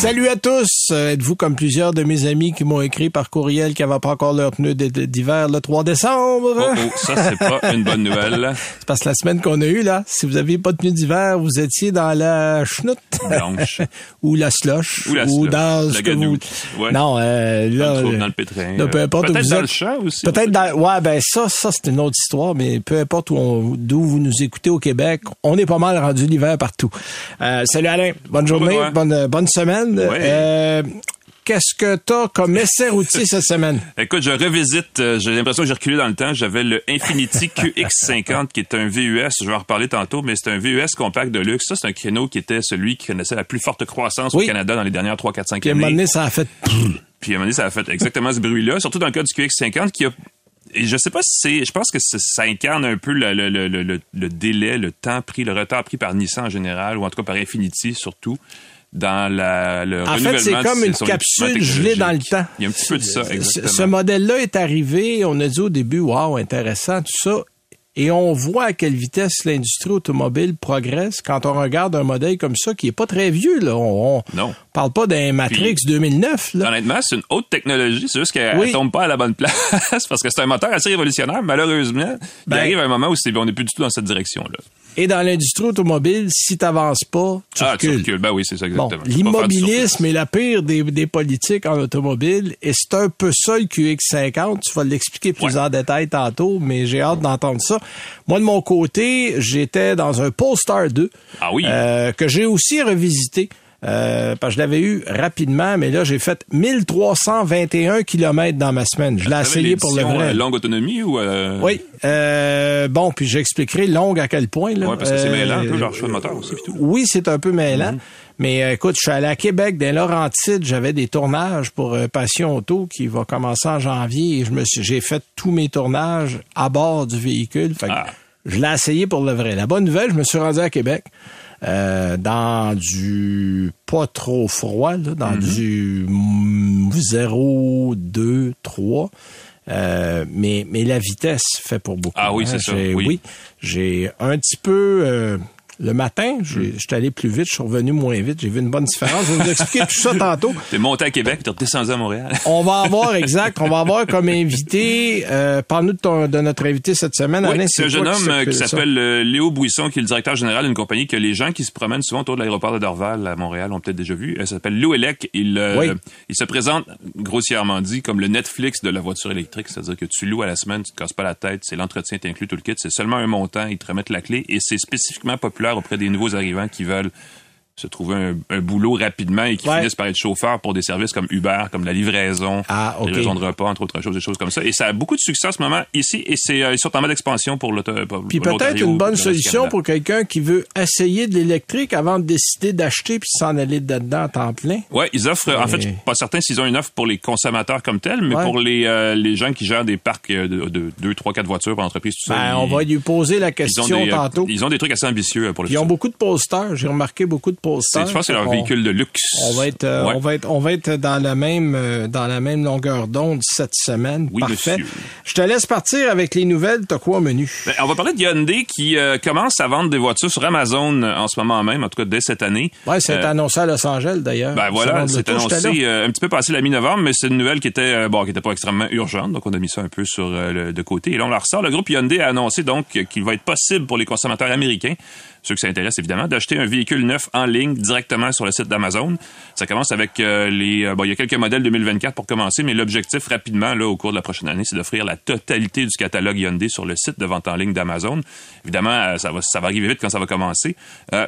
Salut à tous. Euh, Êtes-vous comme plusieurs de mes amis qui m'ont écrit par courriel qu'ils n'avaient pas encore leur pneu d'hiver le 3 décembre? Oh, oh, ça, c'est pas une bonne nouvelle. C'est parce que la semaine qu'on a eue, là, si vous aviez pas de pneu d'hiver, vous étiez dans la chenoute. Blanche. ou la slush. Ou la slush, dans la ce que vous... Ouais. Non, euh, là... Dans le trou, dans le pétrin. là, peu importe où Peut-être dans êtes. le champ aussi. Peut-être dans, ouais, ben ça, ça c'est une autre histoire, mais peu importe où on- d'où vous nous écoutez au Québec, on est pas mal rendu l'hiver partout. Euh, salut Alain, bonne journée, bonne bonne semaine. Ouais. Euh, Qu'est-ce que t'as comme essai routier cette semaine? Écoute, je revisite, euh, j'ai l'impression que j'ai reculé dans le temps. J'avais le Infiniti QX50 qui est un VUS, je vais en reparler tantôt, mais c'est un VUS compact de luxe. Ça, c'est un créneau qui était celui qui connaissait la plus forte croissance Oui. au Canada dans les dernières 3, 4, 5 Puis à un moment années. donné, ça a fait. Puis à un moment donné, ça a fait exactement ce bruit-là, surtout dans le cas du QX50 qui a et je sais pas si c'est, je pense que ça incarne un peu le, le, le, le, le délai, le temps pris, le retard pris par Nissan en général, ou en tout cas par Infiniti surtout, dans la, le En fait, c'est comme une capsule gelée dans le temps. Il y a un petit peu de ça. Ce modèle-là est arrivé, on a dit au début, waouh, intéressant, tout ça. Et on voit à quelle vitesse l'industrie automobile progresse quand on regarde un modèle comme ça qui est pas très vieux. Là. On, on Non. parle pas d'un Matrix 2009. Là. Honnêtement, c'est une haute technologie, c'est juste qu'elle Oui. tombe pas à la bonne place parce que c'est un moteur assez révolutionnaire. Malheureusement, Ben- il arrive un moment où on n'est plus du tout dans cette direction-là. Et dans l'industrie automobile, si t'avances pas, tu ah, tu recules. Ben oui, c'est ça Bon, exactement. Tu du l'immobilisme est la pire des, des politiques en automobile et c'est un peu ça le QX50. Tu vas l'expliquer plus Ouais. en détail tantôt, mais j'ai hâte d'entendre ça. Moi, de mon côté, j'étais dans un Polestar 2 Ah oui. euh, que j'ai aussi revisité. Euh, parce que je l'avais eu rapidement, mais là, j'ai fait 1321 km dans ma semaine. Je l'ai essayé pour le vrai. euh, longue autonomie ou euh, Oui. Euh, bon, puis j'expliquerai longue à quel point. Là. Ouais, parce que c'est mêlant un peu leur choix de moteur aussi. tout. oui, c'est un peu mêlant. Mhm. Mais euh, écoute, je suis allé à Québec, dans Laurentides, j'avais des tournages pour euh, Passion Auto qui va commencer en janvier et je me suis, j'ai fait tous mes tournages à bord du véhicule. Fait que Ah. Je l'ai essayé pour le vrai. La bonne nouvelle, je me suis rendu à Québec euh, dans du pas trop froid, là, dans Mhm. du mm, 0, 2, 3. Euh, mais, mais la vitesse fait pour beaucoup. Ah oui, hein. c'est ça, J'ai- oui. j'ai un petit peu... euh, le matin, Hmm. j'ai- j'étais allé plus vite, je suis revenu moins vite. J'ai vu une bonne différence. Je vais vous expliquer tout ça tantôt. T'es monté à Québec, t'es redescendu à Montréal. On va avoir, exact, on va avoir comme invité, euh, parle-nous de, ton- de notre invité cette semaine. Oui, c'est un jeune homme euh, qui s'appelle euh, Léo Bouisson, qui est le directeur général d'une compagnie que les gens qui se promènent souvent autour de l'aéroport de Dorval à Montréal ont peut-être déjà vu. Elle s'appelle Loelec. Il, euh, Oui. il se présente, grossièrement dit, comme le Netflix de la voiture électrique. C'est-à-dire que tu loues à la semaine, tu te casses pas la tête, c'est l'entretien, inclus tout le kit. C'est seulement un montant, ils te remettent la clé et c'est spécifiquement populaire auprès des nouveaux arrivants qui veulent se trouver un, un boulot rapidement et qui Ouais. finissent par être chauffeurs pour des services comme Uber, comme la livraison, Ah, ok. livraison de repas, entre autres choses, des choses comme ça. Et ça a beaucoup de succès en ce moment ici et c'est euh, en mode d'expansion pour l'auto. Puis peut-être une bonne solution pour quelqu'un qui veut essayer de l'électrique avant de décider d'acheter puis s'en aller dedans à temps plein. Ouais, ils offrent. En fait, je suis pas certain s'ils ont une offre pour les consommateurs comme tel, mais Ouais. pour les euh, les gens qui gèrent des parcs euh, de, de 2, 3, 4 voitures par entreprise, tout ça. Ben, ils- on va lui poser la ils question des, euh, tantôt. Ils ont des trucs assez ambitieux pour le Ils ont beaucoup de posters. J'ai remarqué beaucoup de posters. C'est- Je pense que c'est leur On- véhicule de luxe. On va être, euh, Ouais. on va être, on va être dans la même, euh, dans la même longueur d'onde cette semaine. Oui, Parfait. monsieur. Je te laisse partir avec les nouvelles. T'as quoi au menu? Ben, on va parler de Hyundai qui euh, commence à vendre des voitures sur Amazon en ce moment même, en tout cas dès cette année. Ouais, c'est Euh, annoncé à Los Angeles d'ailleurs. Ben voilà, c'est annoncé euh, un petit peu passé la mi-novembre, mais c'est une nouvelle qui était bon, qui était pas extrêmement urgente, donc on a mis ça un peu sur le de côté. Et là on la ressort. Le groupe Hyundai a annoncé donc qu'il va être possible pour les consommateurs américains, ceux que ça intéresse évidemment, d'acheter un véhicule neuf en ligne directement sur le site d'Amazon. Ça commence avec euh, les euh, bon, il y a quelques modèles 2024 pour commencer, mais l'objectif rapidement là au cours de la prochaine année, c'est d'offrir la totalité du catalogue Hyundai sur le site de vente en ligne d'Amazon. Évidemment, euh, ça va arriver vite quand ça va commencer.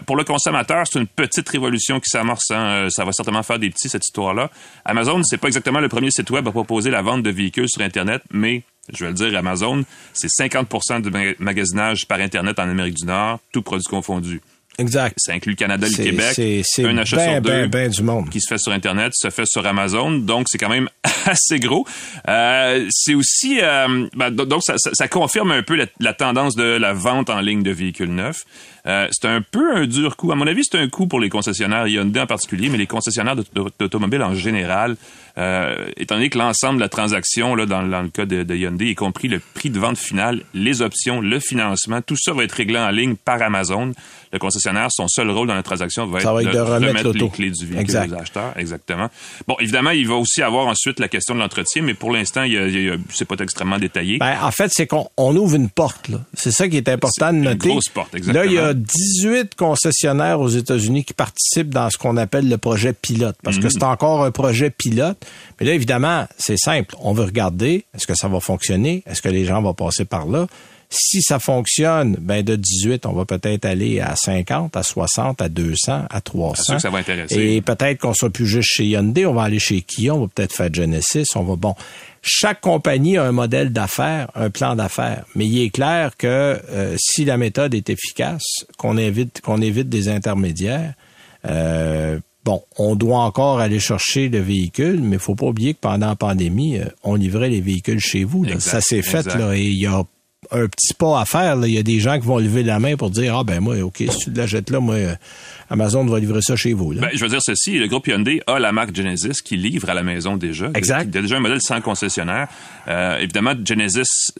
Pour le consommateur, c'est une petite révolution qui s'amorce. hein. Ça va certainement faire des petits cette histoire-là. Amazon, c'est pas exactement le premier site web à proposer la vente de véhicules sur Internet, mais je vais le dire, Amazon, c'est 50 du ma- magasinage par Internet en Amérique du Nord, tout produit confondu. Exact. Ça inclut le Canada et le Québec. c'est- un achat ben, sur deux ben, ben du monde. qui se fait sur Internet, se fait sur Amazon, donc c'est quand même assez gros. Euh, c'est aussi, euh, ben, do- donc ça, ça- ça confirme un peu la, la tendance de la vente en ligne de véhicules neufs. Euh, c'est un peu un dur coup. À mon avis, c'est un coup pour les concessionnaires Hyundai en particulier, mais les concessionnaires d'automobiles en général. Euh, étant donné que l'ensemble de la transaction, là, dans, le cas de, de, Hyundai, y compris le prix de vente final, les options, le financement, tout ça va être réglé en ligne par Amazon. Le concessionnaire, son seul rôle dans la transaction va être, de, remettre les clés du véhicule aux acheteurs. Exactement. Bon, évidemment, il va aussi avoir ensuite la question de l'entretien, mais pour l'instant, c'est pas extrêmement détaillé. Ben, en fait, c'est qu'on ouvre une porte. C'est ça qui est important de noter. Une grosse porte, exactement. Là, il y a 18 concessionnaires aux États-Unis qui participent dans ce qu'on appelle le projet pilote, parce que mhm. c'est encore un projet pilote. Mais là, évidemment, c'est simple. On veut regarder, est-ce que ça va fonctionner? Est-ce que les gens vont passer par là? Si ça fonctionne, ben de 18, on va peut-être aller à 50, à 60, à 200, à 300. ça va intéresser. Et peut-être qu'on soit plus juste chez Hyundai, on va aller chez Kia, on va peut-être faire Genesis, on va bon. Chaque compagnie a un modèle d'affaires, un plan d'affaires, mais il est clair que euh, si la méthode est efficace, qu'on évite qu'on évite des intermédiaires, euh, Bon, on doit encore aller chercher le véhicule, mais il faut pas oublier que pendant la pandémie, euh, on livrait les véhicules chez vous. ça s'est fait là, et il y a un petit pas à faire. Il y a des gens qui vont lever la main pour dire Ah ben moi, OK, si tu l'achètes là, moi, euh, Amazon va livrer ça chez vous. Ben, je veux dire ceci, le groupe Hyundai a la marque Genesis qui livre à la maison déjà. Exact. Il y a déjà un modèle sans concessionnaire. Euh, évidemment, Genesis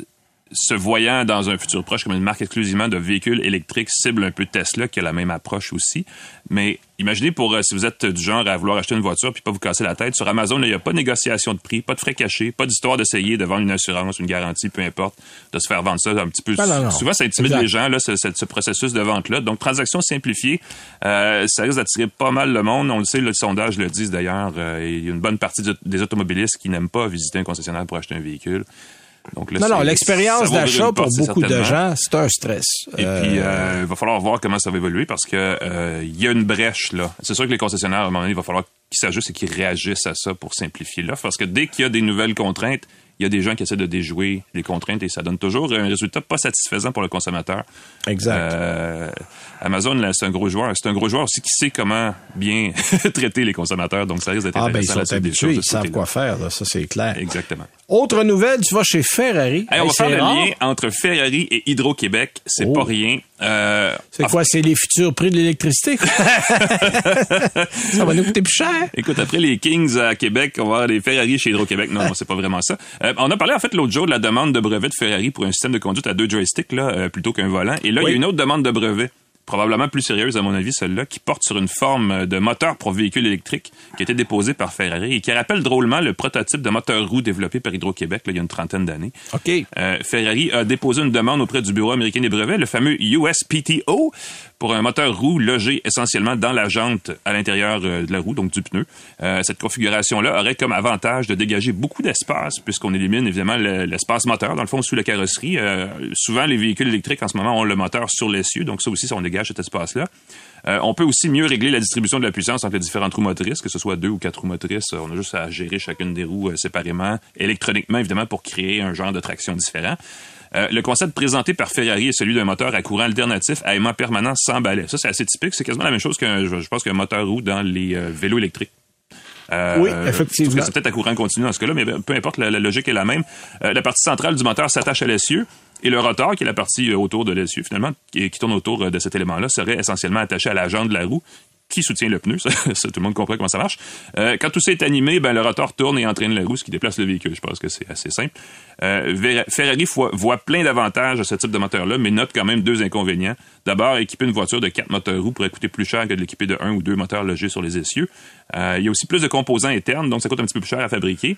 se voyant dans un futur proche comme une marque exclusivement de véhicules électriques cible un peu Tesla qui a la même approche aussi. Mais imaginez pour euh, si vous êtes du genre à vouloir acheter une voiture puis pas vous casser la tête sur Amazon, il n'y a pas de négociation de prix, pas de frais cachés, pas d'histoire d'essayer de vendre une assurance, une garantie, peu importe, de se faire vendre ça un petit peu. Ah, Souvent, ça intimide les gens là, ce, processus de vente là. Donc transaction simplifiée, euh, ça risque d'attirer pas mal le monde. On le sait, le sondage le dit d'ailleurs. Euh, il y a une bonne partie des automobilistes qui n'aiment pas visiter un concessionnaire pour acheter un véhicule non, non, l'expérience d'achat pour beaucoup de gens, c'est un stress. Et puis, euh, il va falloir voir comment ça va évoluer parce que euh, il y a une brèche là. C'est sûr que les concessionnaires, à un moment donné, il va falloir qu'ils s'ajustent et qu'ils réagissent à ça pour simplifier l'offre parce que dès qu'il y a des nouvelles contraintes, il y a des gens qui essaient de déjouer les contraintes et ça donne toujours un résultat pas satisfaisant pour le consommateur. Exact. Euh, Amazon, c'est un gros joueur. C'est un gros joueur aussi qui sait comment bien traiter les consommateurs. Donc, ça risque d'être ah, ben, ils sont habitués, ils savent quoi faire. ça, c'est clair. Exactement. Autre nouvelle, tu vas chez Ferrari. on va faire le lien entre Ferrari et Hydro-Québec. C'est oh. pas rien. Euh, c'est quoi? C'est les futurs prix de l'électricité? ça va nous coûter plus cher. Écoute, après les Kings à Québec, on va avoir les Ferrari chez Hydro-Québec. Non, c'est pas vraiment ça. Euh, on a parlé en fait l'autre jour de la demande de brevet de Ferrari pour un système de conduite à deux joysticks là, euh, plutôt qu'un volant. Et là, il y a une autre demande de brevet probablement plus sérieuse à mon avis, celle-là, qui porte sur une forme de moteur pour véhicule électrique qui a été déposée par Ferrari et qui rappelle drôlement le prototype de moteur roue développé par Hydro-Québec il y a une trentaine d'années. OK. Euh, Ferrari a déposé une demande auprès du Bureau américain des brevets, le fameux USPTO, pour un moteur roue logé essentiellement dans la jante à l'intérieur euh, de la roue, donc du pneu. Euh, cette configuration-là aurait comme avantage de dégager beaucoup d'espace, puisqu'on élimine évidemment l'espace moteur, dans le fond, sous la carrosserie. Euh, souvent, les véhicules électriques en ce moment ont le moteur sur l'essieu, donc ça aussi, ça, on dégage cet espace-là. on peut aussi mieux régler la distribution de la puissance entre les différentes roues motrices, que ce soit deux ou quatre roues motrices. On a juste à gérer chacune des roues séparément, électroniquement évidemment, pour créer un genre de traction différent. Euh, le concept présenté par Ferrari est celui d'un moteur à courant alternatif à aimant permanent sans balai. Ça, c'est assez typique. C'est quasiment la même chose qu'un, je pense, qu'un moteur roue dans les euh, vélos électriques. Euh, oui, effectivement. C'est peut-être à courant continu dans ce cas-là, mais peu importe, la, logique est la même. la partie centrale du moteur s'attache à l'essieu. Et le rotor, qui est la partie autour de l'essieu, finalement, qui, tourne autour de cet élément-là, serait essentiellement attaché à la jambe de la roue qui soutient le pneu. Ça, tout le monde comprend comment ça marche. Euh, quand tout ça est animé, ben, le rotor tourne et entraîne la roue, ce qui déplace le véhicule. Je pense que c'est assez simple. Euh, Ferrari voit, plein d'avantages à ce type de moteur-là, mais note quand même deux inconvénients. D'abord, équiper une voiture de quatre moteurs roues pourrait coûter plus cher que de l'équiper de un ou deux moteurs logés sur les essieux. Euh, il y a aussi plus de composants internes, donc ça coûte un petit peu plus cher à fabriquer.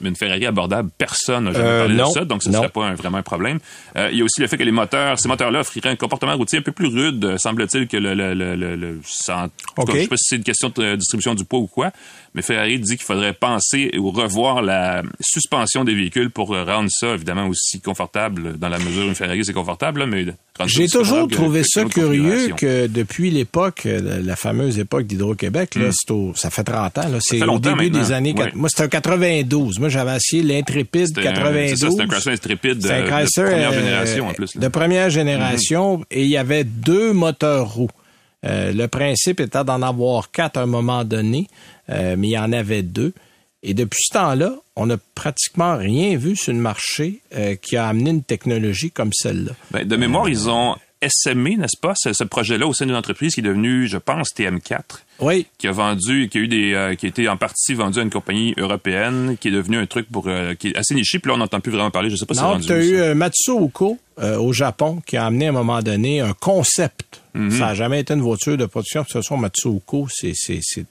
Mais une Ferrari abordable, personne n'a jamais euh, parlé de ça, donc ce ne serait pas vraiment un problème. Euh, il y a aussi le fait que les moteurs, ces moteurs-là offriraient un comportement routier un peu plus rude, semble-t-il, que le, le, le, le, le sans, je sais pas si c'est une question de distribution du poids ou quoi, mais Ferrari dit qu'il faudrait penser ou revoir la suspension des véhicules pour rendre ça, évidemment, aussi confortable, dans la mesure où une Ferrari, c'est confortable, mais j'ai toujours trouvé ça curieux que depuis l'époque, la fameuse époque d'Hydro-Québec, là, hmm. ça fait 30 ans, c'est au début des années... Moi, c'était en 92. Moi, j'avais essayé l'Intrépide 92. C'est un Chrysler Intrépide de, première génération, en plus. De première génération, et il y avait deux moteurs roues. Euh, le principe était d'en avoir quatre à un moment donné, euh, mais il y en avait deux. Et depuis ce temps-là, on n'a pratiquement rien vu sur le marché euh, qui a amené une technologie comme celle-là. Ben, de mémoire, ils ont SME, n'est-ce pas? Ce, ce projet-là au sein d'une entreprise qui est devenue, je pense, TM4. Oui. Qui a vendu, qui a eu des, euh, qui a été en partie vendu à une compagnie européenne, qui est devenu un truc pour, euh, qui est assez niché, puis là, on n'entend plus vraiment parler. Je sais pas si c'est tu as eu ça. euh, Matsuoko euh, au Japon qui a amené à un moment donné un concept. Mhm. Ça n'a jamais été une voiture de production. De toute façon, Matsuoko, c'est... c'est, c'est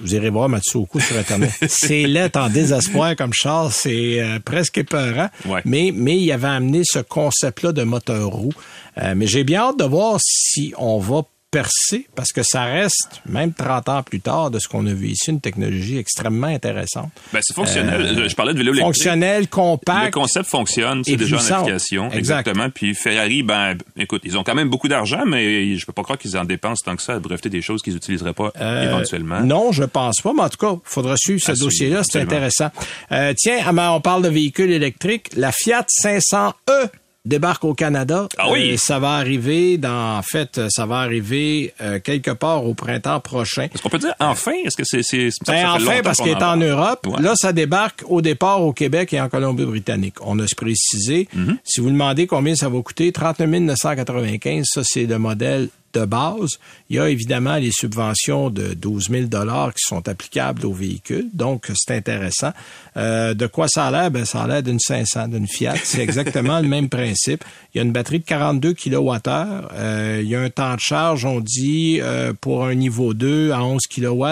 vous irez voir Matsuoko sur Internet. c'est laid en désespoir comme char. C'est euh, presque épeurant. Ouais. Mais, mais il avait amené ce concept-là de moteur roue. Euh, mais j'ai bien hâte de voir si on va percer, parce que ça reste, même 30 ans plus tard, de ce qu'on a vu ici, une technologie extrêmement intéressante. Ben, c'est fonctionnel. Je- je parlais de vélo électrique. Fonctionnel, Le compact. concept fonctionne, c'est déjà en puissant. application. Exact. Exactement. Puis Ferrari, ben, écoute, ils ont quand même beaucoup d'argent, mais je peux pas croire qu'ils en dépensent tant que ça à breveter des choses qu'ils n'utiliseraient pas Euh, éventuellement. Non, je pense pas, mais en tout cas, il faudra suivre ce dossier-là, c'est intéressant. Euh, tiens, on parle de véhicules électriques. La Fiat 500e débarque au Canada. Ah oui? Euh, ça va arriver dans, en fait, euh, ça va arriver euh, quelque part au printemps prochain. Est-ce qu'on peut dire enfin? Est-ce que c'est... c'est, ça Ben, enfin, parce qu'il est en. Europe. Ouais. Là, ça débarque au départ au Québec et en Colombie-Britannique. On a se précisé. Mm-hmm. Si vous demandez combien ça va coûter, 39 995, ça, c'est le modèle de base. Il y a évidemment les subventions de 12 000 dollars qui sont applicables aux véhicules. Donc, c'est intéressant. Euh, de quoi ça a l'air? Ben, ça a l'air d'une 500, d'une Fiat. C'est exactement le même principe. Il y a une batterie de 42 kWh. Euh, il y a un temps de charge, on dit, euh, pour un niveau 2 à 11 kW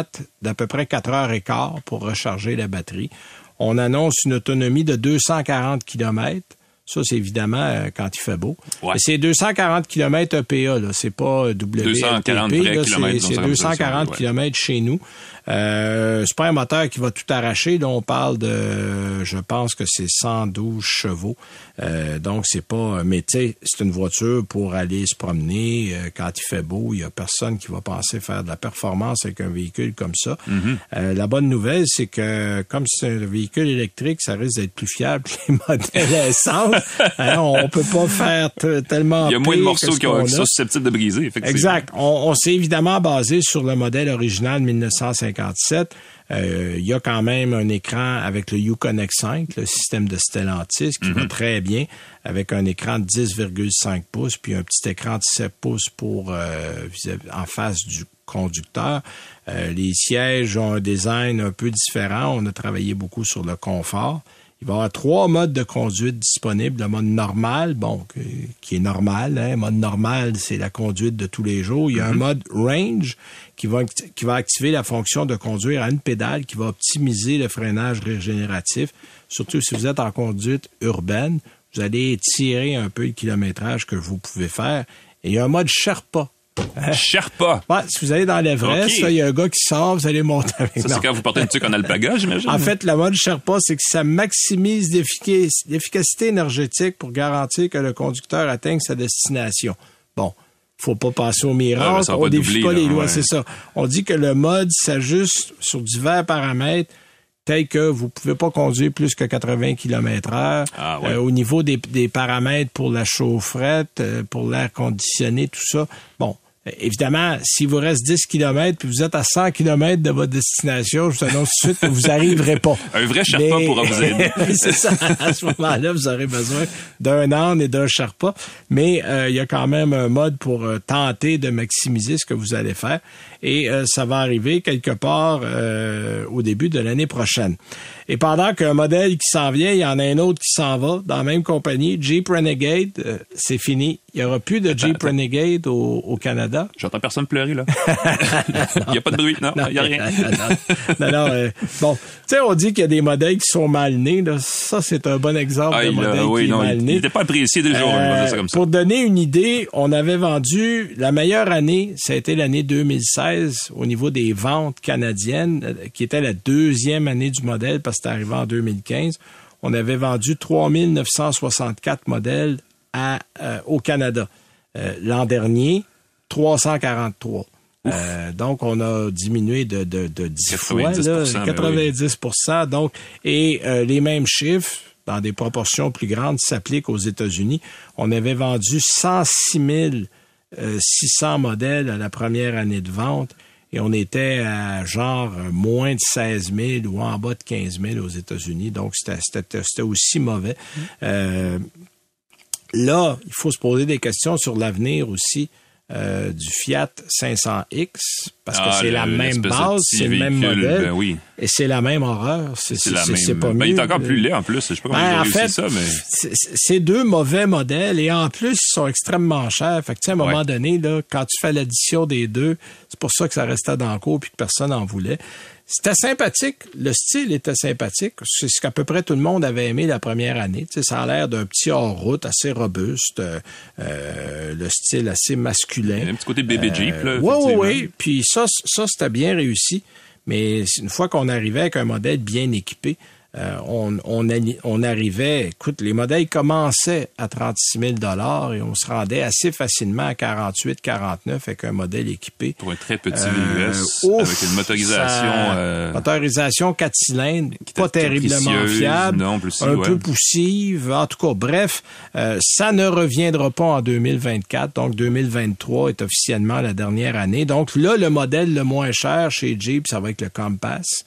d'à peu près 4 heures et quart pour recharger la batterie. On annonce une autonomie de 240 km. Ça, c'est évidemment euh, quand il fait beau. Ouais. C'est 240 km EPA, là. C'est pas WLTP, 240 vrais là. kilomètres, C'est- C'est donc ça veut dire ça, 240 ouais. km chez nous. Euh, c'est pas un moteur qui va tout arracher. Là, on parle de, je pense que c'est 112 chevaux. Euh, donc, c'est pas, mais tu sais, c'est une voiture pour aller se promener. Euh, quand il fait beau, il y a personne qui va penser faire de la performance avec un véhicule comme ça. Mm-hmm. Euh, la bonne nouvelle, c'est que comme c'est un véhicule électrique, ça risque d'être plus fiable que les modèles essence. Hein, on peut pas faire tellement Il y a moins de morceaux ce qui, sont susceptibles de briser, effectivement. Exact. On, on s'est évidemment basé sur le modèle original 1957. Euh, il y a quand même un écran avec le Uconnect 5, le système de Stellantis, qui va très bien, avec un écran de 10,5 pouces, puis un petit écran de 7 pouces pour euh, en face du conducteur. Euh, les sièges ont un design un peu différent. On a travaillé beaucoup sur le confort. Il va y avoir trois modes de conduite disponibles. Le mode normal, bon, qui est normal. Hein. Le mode normal, c'est la conduite de tous les jours. Il y a un mode range qui va, qui va activer la fonction de conduire à une pédale, qui va optimiser le freinage régénératif. Surtout si vous êtes en conduite urbaine, vous allez tirer un peu le kilométrage que vous pouvez faire. Et il y a un mode Sherpa. Sherpa. Ouais, si vous allez dans l'Everest, il y a un gars qui sort, vous allez monter avec Ça, c'est quand vous portez une tuque en alpaga, j'imagine. En fait, la mode Sherpa, c'est que ça maximise l'efficacité énergétique pour garantir que le conducteur atteigne sa destination. Bon, faut pas passer au miracle, va on défie pas là, les lois, ouais. c'est ça. On dit que le mode s'ajuste sur divers paramètres tels que vous pouvez pas conduire plus que 80 km heure. Ah, ouais. Euh, au niveau des, des paramètres pour la chaufferette, euh, pour l'air conditionné, tout ça. Bon, euh, évidemment, s'il vous reste 10 km puis vous êtes à 100 km de votre destination, je vous annonce tout de suite que vous arriverez pas. Un vrai Sherpa Mais- pourra vous aider. C'est ça. À ce moment-là, vous aurez besoin d'un âne et d'un Sherpa. Mais euh, il y a quand même un mode pour euh, tenter de maximiser ce que vous allez faire. Et euh, ça va arriver quelque part euh, au début de l'année prochaine. Et pendant qu'un modèle qui s'en vient, il y en a un autre qui s'en va dans la même compagnie, Jeep Renegade, euh, c'est fini. Il n'y aura plus de Jeep Renegade au, au Canada. J'entends personne pleurer, là. Il n'y a pas de bruit, non, il n'y a rien. non, non, bon, tu sais, on dit qu'il y a des modèles qui sont mal nés. Là. Ça, c'est un bon exemple Ah, de il, modèle oui, qui non, est mal il né. n'était pas apprécié comme ça. Pour donner une idée, on avait vendu la meilleure année, ça a été l'année 2016 au niveau des ventes canadiennes, euh, qui était la deuxième année du modèle parce que c'était arrivé en 2015. On avait vendu 3964 modèles à, euh, au Canada. Euh, L'an dernier, 343. Euh, donc, on a diminué de, de, de 10 fois, là, 90%, ben 90 Donc, et euh, les mêmes chiffres, dans des proportions plus grandes, s'appliquent aux États-Unis. On avait vendu 106 600 modèles à la première année de vente et on était à genre euh, moins de 16 000 ou en bas de 15 000 aux États-Unis. Donc, c'était aussi mauvais. Euh, Là, il faut se poser des questions sur l'avenir aussi euh, du Fiat 500X parce que Ah, c'est la même base, c'est le même modèle ben oui. et c'est la même horreur. C'est la même. pas Ben, mieux. il est encore plus laid en plus. Je sais pas comment Ben, ils ont en réussi fait, ça, mais. c'est- deux mauvais modèles et en plus, ils sont extrêmement chers. Fait que, tu sais, à un moment Ouais. donné, là, quand tu fais l'addition des deux, c'est pour ça que ça restait dans le cours puis que personne n'en voulait. C'était sympathique. Le style était sympathique. C'est ce qu'à peu près tout le monde avait aimé la première année. Tu sais, ça a l'air d'un petit hors-route assez robuste, euh, euh, le style assez masculin. Un petit côté bébé Jeep, là. Oui, oui, oui. Puis ça, ça c'était bien réussi. Mais une fois qu'on arrivait avec un modèle bien équipé, euh, on, on, arrivait, écoute, les modèles commençaient à 36 000 et on se rendait assez facilement à 48, 49 avec un modèle équipé. Pour un très petit Euh, VUS, ouf, avec une motorisation. euh, motorisation 4 cylindres, pas terriblement fiable, non, plus si, un ouais. peu poussive. En tout cas, bref, euh, ça ne reviendra pas en 2024. Donc, 2023 est officiellement la dernière année. Donc là, le modèle le moins cher chez Jeep, ça va être le Compass,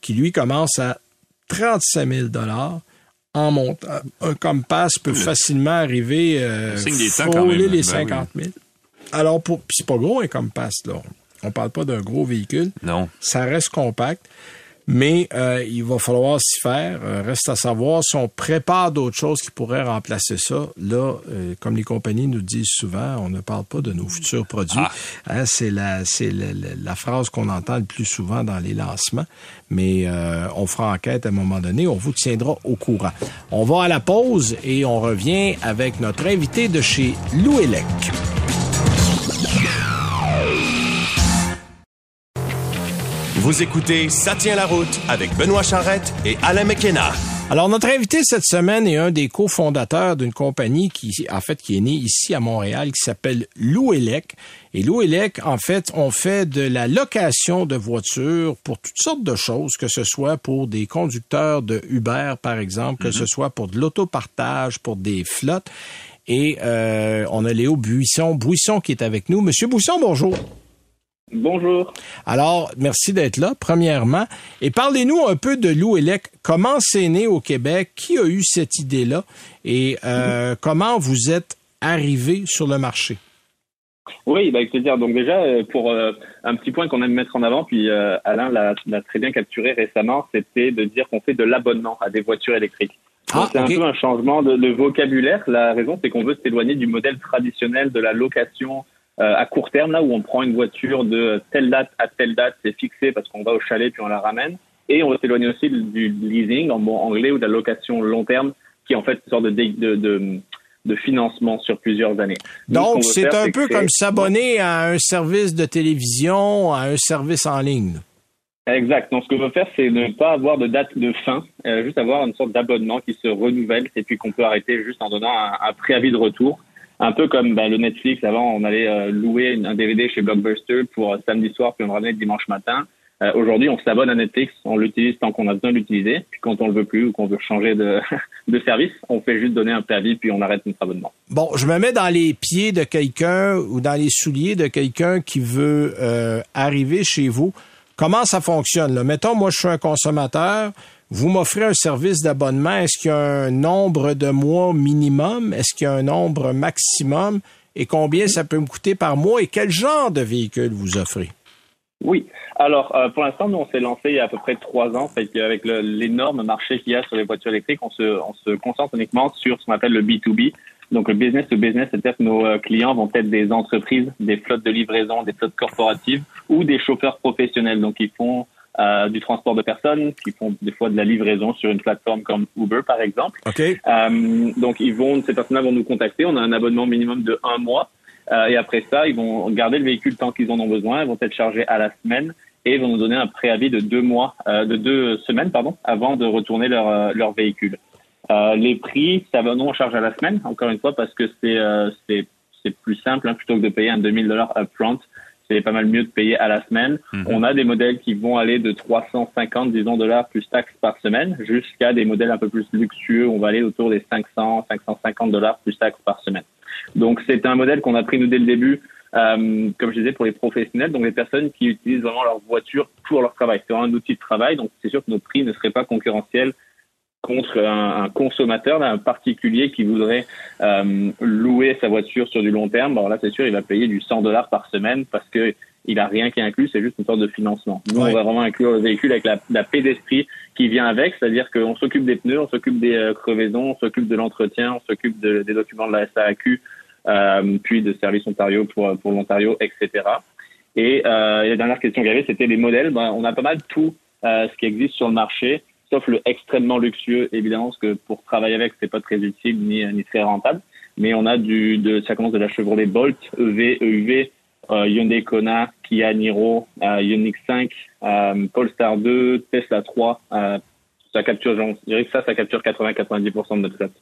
qui lui commence à 35 000 en montant. Un Compass peut facilement arriver euh, frôler même, les ben 50 000. Alors, pour, puis c'est pas gros un Compass, là. On parle pas d'un gros véhicule. Non. Ça reste compact, mais euh, il va falloir s'y faire. Euh, reste à savoir si on prépare d'autres choses qui pourraient remplacer ça. Là, euh, comme les compagnies nous disent souvent, on ne parle pas de nos futurs produits. Ah. Hein, c'est la, c'est la, la- la phrase qu'on entend le plus souvent dans les lancements. Mais euh, on fera enquête à un moment donné. On vous tiendra au courant. On va à la pause et on revient avec notre invité de chez Louélec. Vous écoutez Ça tient la route avec Benoît Charrette et Alain McKenna. Alors, notre invité cette semaine est un des cofondateurs d'une compagnie qui, en fait, qui est née ici à Montréal, qui s'appelle Louélec. Et Louélec, en fait, on fait de la location de voitures pour toutes sortes de choses, que ce soit pour des conducteurs de Uber, par exemple, que ce soit pour de l'autopartage, pour des flottes. Et euh, on a Léo Buisson, Buisson qui est avec nous. Monsieur Buisson, bonjour. Bonjour. Alors, merci d'être là, premièrement. Et parlez-nous un peu de Louélec. Comment c'est né au Québec? Qui a eu cette idée-là? Et euh, comment vous êtes arrivé sur le marché? Oui, bah, avec plaisir. Donc déjà, euh, pour euh, un petit point qu'on aime mettre en avant, puis euh, Alain l'a très bien capturé récemment, c'était de dire qu'on fait de l'abonnement à des voitures électriques. Ah, c'est un peu un changement de, de vocabulaire. La raison, c'est qu'on veut s'éloigner du modèle traditionnel de la location euh, à court terme, là où on prend une voiture de telle date à telle date, c'est fixé parce qu'on va au chalet puis on la ramène. Et on va s'éloigner aussi du leasing en bon anglais ou de la location long terme, qui est en fait une sorte de, dé- de, de, de financement sur plusieurs années. Donc, c'est un peu comme s'abonner à un service de télévision, à un service en ligne. Exact. Donc, ce que je veux faire, c'est ne pas avoir de date de fin, euh, juste avoir une sorte d'abonnement qui se renouvelle et puis qu'on peut arrêter juste en donnant un, un préavis de retour. Un peu comme bah, le Netflix. Avant, on allait euh, louer un DVD chez Blockbuster pour euh, samedi soir, puis on le ramenait le dimanche matin. Euh, Aujourd'hui, on s'abonne à Netflix, on l'utilise tant qu'on a besoin de l'utiliser. Puis quand on le veut plus ou qu'on veut changer de, de service, on fait juste donner un préavis, puis on arrête notre abonnement. Bon, je me mets dans les pieds de quelqu'un ou dans les souliers de quelqu'un qui veut euh, arriver chez vous. Comment ça fonctionne? Là? Mettons, moi, je suis un consommateur. Vous m'offrez un service d'abonnement. Est-ce qu'il y a un nombre de mois minimum? Est-ce qu'il y a un nombre maximum? Et combien ça peut me coûter par mois? Et quel genre de véhicule vous offrez? Oui. Alors, euh, pour l'instant, nous, on s'est lancé il y a à peu près trois ans. Fait qu'avec l'énorme marché qu'il y a sur les voitures électriques, on se, on se concentre uniquement sur ce qu'on appelle le B2B. Donc, le business to business, c'est-à-dire que nos euh, clients vont être des entreprises, des flottes de livraison, des flottes corporatives ou des chauffeurs professionnels. Donc, ils font euh, du transport de personnes, qui font des fois de la livraison sur une plateforme comme Uber, par exemple. OK? Euh, donc, ils vont, ces personnes-là vont nous contacter. On a un abonnement minimum de un mois. Euh, et après ça, ils vont garder le véhicule tant qu'ils en ont besoin. Ils vont être chargés à la semaine et ils vont nous donner un préavis de deux mois, euh, de deux semaines, pardon, avant de retourner leur, euh, leur véhicule. Euh, les prix, ça va, nous, on charge à la semaine, encore une fois, parce que c'est euh, c'est c'est plus simple, hein, plutôt que de payer un 2000 dollars upfront. C'est pas mal mieux de payer à la semaine. On a des modèles qui vont aller de 350, disons, dollars plus taxes par semaine, jusqu'à des modèles un peu plus luxueux. On va aller autour des 500, 550 dollars plus taxes par semaine. Donc, c'est un modèle qu'on a pris, nous, dès le début, euh, comme je disais, pour les professionnels, donc les personnes qui utilisent vraiment leur voiture pour leur travail. C'est vraiment un outil de travail, donc c'est sûr que nos prix ne seraient pas concurrentiels contre un, consommateur, un particulier qui voudrait louer sa voiture sur du long terme, bon là c'est sûr il va payer du 100 dollars par semaine parce que il a rien qui est inclus, c'est juste une sorte de financement. Nous, on va vraiment inclure le véhicule avec la, la paix d'esprit qui vient avec, c'est-à-dire qu'on s'occupe des pneus, on s'occupe des euh, crevaisons, on s'occupe de l'entretien, on s'occupe de, des documents de la SAQ, euh, puis de Service Ontario pour, pour l'Ontario, etc. Et, euh, la dernière question qu'il y avait, c'était les modèles. Ben, on a pas mal tout euh, ce qui existe sur le marché, sauf le extrêmement luxueux, évidemment, parce que pour travailler avec, c'est pas très utile ni, ni très rentable. Mais on a du, de, ça commence de la Chevrolet Bolt, EV, EUV, euh, Hyundai Kona, Kia Niro, euh, Ioniq 5, euh, Polestar 2, Tesla 3. ça capture, je dirais que ça, ça capture 80-90% de notre flotte.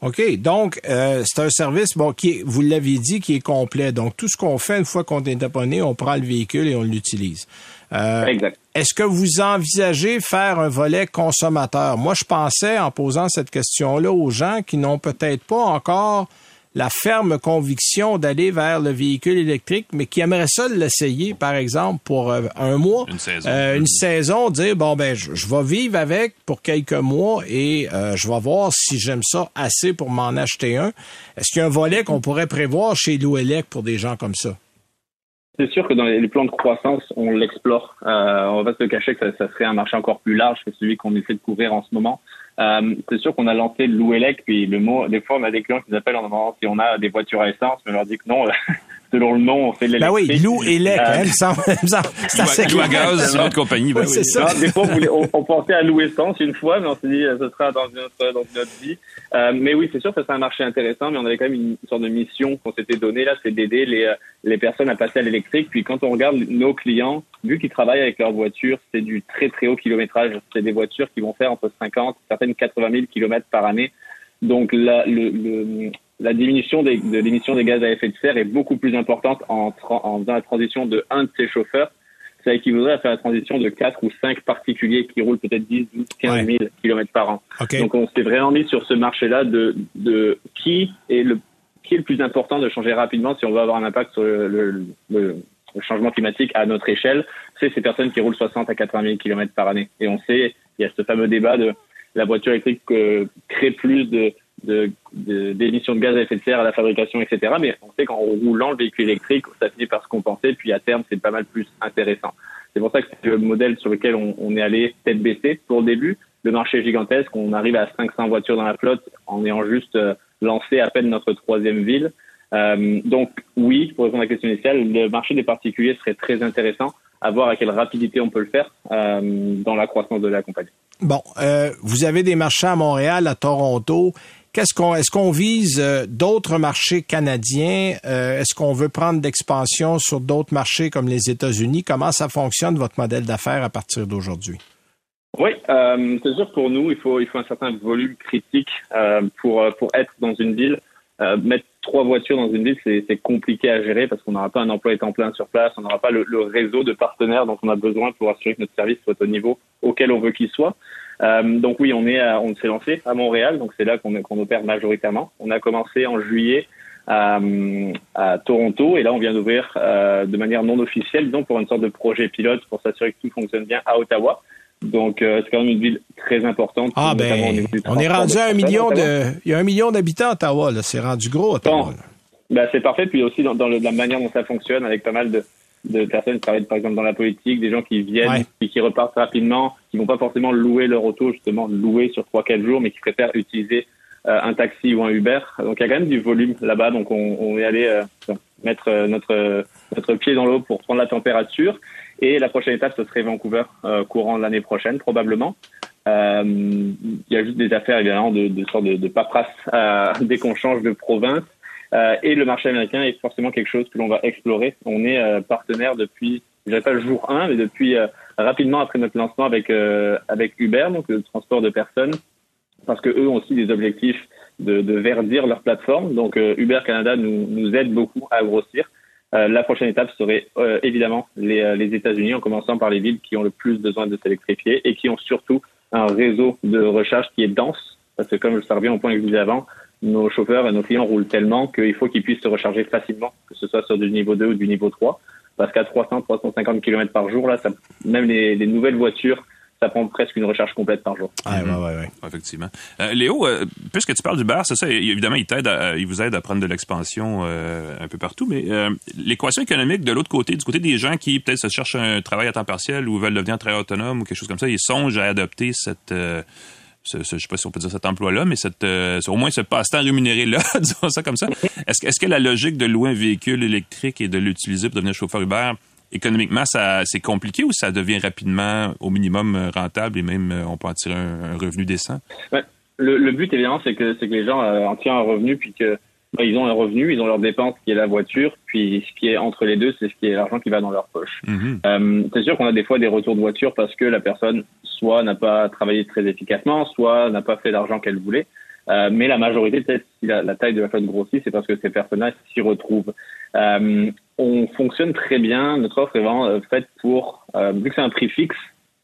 OK. Donc, c'est un service, bon, qui vous l'avez dit, qui est complet. Donc, tout ce qu'on fait une fois qu'on est abonné, on prend le véhicule et on l'utilise. exact. Est-ce que vous envisagez faire un volet consommateur? Moi, je pensais, en posant cette question-là aux gens qui n'ont peut-être pas encore la ferme conviction d'aller vers le véhicule électrique, mais qui aimerait ça l'essayer, par exemple, pour euh, un mois, une saison, euh, une saison dire bon ben je, vais vivre avec pour quelques mois et euh, je vais voir si j'aime ça assez pour m'en acheter un. Est-ce qu'il y a un volet qu'on pourrait prévoir chez Louelec pour des gens comme ça? C'est sûr que dans les plans de croissance, on l'explore. Euh, on va pas se cacher que ça, ça, serait un marché encore plus large que celui qu'on essaie de couvrir en ce moment. Euh, c'est sûr qu'on a lancé le Louelec, puis le mot, des fois, on a des clients qui nous appellent en demandant si on a des voitures à essence, mais on leur dit que non, selon le nom, on fait de l'électrique. Ben oui, Lou et Lec, hein, c'est assez clair. gaz, c'est notre compagnie. Ben c'est ça. des fois, on, on, pensait à Lou Essence une fois, mais on s'est dit, ce sera dans notre, dans notre vie. Euh, mais oui, c'est sûr que c'est un marché intéressant, mais on avait quand même une sorte de mission qu'on s'était donnée là, c'est d'aider les, euh, les personnes à passer à l'électrique. Puis quand on regarde nos clients, vu qu'ils travaillent avec leur voiture, c'est du très très haut kilométrage. C'est des voitures qui vont faire entre 50, certaines 80 000 kilomètres par année. Donc la, le, le, la diminution des, de l'émission des gaz à effet de serre est beaucoup plus importante en, en faisant la transition de un de ces chauffeurs ça équivaudrait à faire la transition de 4 ou 5 particuliers qui roulent peut-être 10, 12, 15 000 km par an. Donc on s'est vraiment mis sur ce marché-là de, de qui est le qui est le plus important de changer rapidement si on veut avoir un impact sur le, le, le, changement climatique à notre échelle, c'est ces personnes qui roulent 60 à 80 000 km par année. Et on sait, il y a ce fameux débat de la voiture électrique euh, crée plus de d'émissions de, de, gaz à effet de serre à la fabrication, etc. Mais on sait qu'en roulant le véhicule électrique, ça finit par se compenser, puis à terme, c'est pas mal plus intéressant. C'est pour ça que c'est le modèle sur lequel on, est allé tête baissée pour le début. Le marché gigantesque, on arrive à 500 voitures dans la flotte en ayant juste euh, lancé à peine notre troisième ville. Euh, donc oui, pour répondre à la question initiale, le marché des particuliers serait très intéressant à voir à quelle rapidité on peut le faire euh, dans la croissance de la compagnie. Bon, vous avez des marchés à Montréal, à Toronto. Qu'est-ce qu'on, est-ce qu'on vise euh, d'autres marchés canadiens? Euh, est-ce qu'on veut prendre d'expansion sur d'autres marchés comme les États-Unis? Comment ça fonctionne, votre modèle d'affaires à partir d'aujourd'hui? Oui, euh, c'est sûr pour nous, il faut, il faut un certain volume critique pour, pour être dans une ville. Mettre trois voitures dans une ville, c'est, c'est compliqué à gérer parce qu'on n'aura pas un emploi temps plein sur place, on n'aura pas le, le, réseau de partenaires dont on a besoin pour assurer que notre service soit au niveau auquel on veut qu'il soit. Euh, donc oui, on est, on s'est lancé à Montréal, donc c'est là qu'on opère majoritairement. On a commencé en juillet à, à Toronto et là on vient d'ouvrir euh, de manière non officielle, donc pour une sorte de projet pilote pour s'assurer que tout fonctionne bien à Ottawa. Donc euh, c'est quand même une ville très importante. Ah ben, on est rendu à un million de, il y a un million d'habitants à Ottawa là, c'est rendu gros Ottawa. ben, c'est parfait, puis aussi dans, dans le, la manière dont ça fonctionne avec pas mal de de personnes qui travaillent par exemple dans la politique, des gens qui viennent et qui repartent rapidement, qui vont pas forcément louer leur auto, justement louer sur trois quatre jours, mais qui préfèrent utiliser euh, un taxi ou un Uber. Donc il y a quand même du volume là-bas, donc on, on est allé euh, mettre euh, notre notre pied dans l'eau pour prendre la température. Et la prochaine étape, ce serait Vancouver courant de l'année prochaine probablement. Il y a juste des affaires évidemment de, de sorte de, de paperasse dès qu'on change de province. Euh, et le marché américain est forcément quelque chose que l'on va explorer. On est euh, partenaire depuis, je dirais pas le jour 1, mais depuis euh, rapidement après notre lancement avec avec Uber, donc le transport de personnes, parce que eux ont aussi des objectifs de, de verdir leur plateforme. Donc Uber Canada nous, nous aide beaucoup à grossir. la prochaine étape serait évidemment les, les États-Unis, en commençant par les villes qui ont le plus besoin de s'électrifier et qui ont surtout un réseau de recharge qui est dense, parce que comme le revient au point que je disais avant, nos chauffeurs et nos clients roulent tellement qu'il faut qu'ils puissent se recharger facilement, que ce soit sur du niveau 2 ou du niveau 3. Parce qu'à 300, 350 km par jour, là, ça, même les, les, nouvelles voitures ça prend presque une recharge complète par jour. Ouais, ouais, ouais, ouais. Effectivement. Euh, Léo, euh, puisque tu parles du bar, c'est ça, évidemment, il t'aide, à- il vous aide à prendre de l'expansion euh, un peu partout, mais euh, l'équation économique de l'autre côté, du côté des gens qui peut-être se cherchent un travail à temps partiel ou veulent devenir travailleur autonome ou quelque chose comme ça, ils songent à adopter cette euh, ce, ce- je sais pas si on peut dire cet emploi-là, mais euh, au moins ce passe-temps rémunéré-là, disons ça comme ça. Est-ce, que- est-ce que la logique de louer un véhicule électrique et de l'utiliser pour devenir chauffeur Uber, économiquement, c'est compliqué ou ça devient rapidement au minimum euh, rentable et même euh, on peut en tirer un, revenu décent? Ouais. Le, but évidemment c'est que que les gens en tirent un revenu puis que bah, ils ont un revenu, ils ont leur dépense qui est la voiture, puis ce qui est entre les deux, c'est ce qui est l'argent qui va dans leur poche. Mhm. Euh, c'est sûr qu'on a des fois des retours de voiture parce que la personne soit n'a pas travaillé très efficacement, soit n'a pas fait l'argent qu'elle voulait. Euh, mais la majorité, peut-être si la, la taille de la flotte grossit, c'est parce que ces personnes-là s'y retrouvent. Euh, on fonctionne très bien. Notre offre est vraiment euh, faite pour, euh, vu que c'est un prix fixe,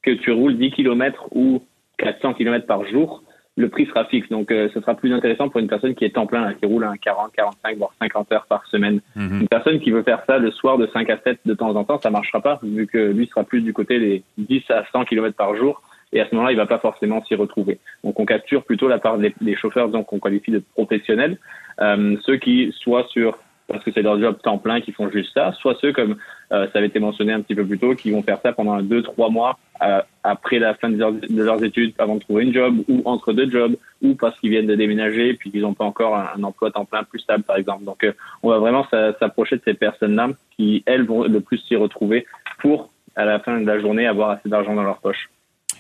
que tu roules 10 km ou 400 km par jour, le prix sera fixe. Donc, euh, ce sera plus intéressant pour une personne qui est temps plein, là, qui roule un 40, 45, voire 50 heures par semaine. Mhm. Une personne qui veut faire ça le soir de 5 à 7 de temps en temps, ça marchera pas, vu que lui sera plus du côté des 10 à 100 km par jour. Et à ce moment-là, il va pas forcément s'y retrouver. Donc, on capture plutôt la part des, des chauffeurs donc qu'on qualifie de professionnels, euh, ceux qui soit sur parce que c'est leur job temps plein qui font juste ça, soit ceux comme euh, ça avait été mentionné un petit peu plus tôt, qui vont faire ça pendant deux trois mois euh, après la fin de leurs, de leurs études, avant de trouver une job ou entre deux jobs, ou parce qu'ils viennent de déménager puis qu'ils n'ont pas encore un, un emploi temps plein plus stable par exemple. Donc, euh, on va vraiment s'a- s'approcher de ces personnes-là qui elles vont le plus s'y retrouver pour à la fin de la journée avoir assez d'argent dans leur poche.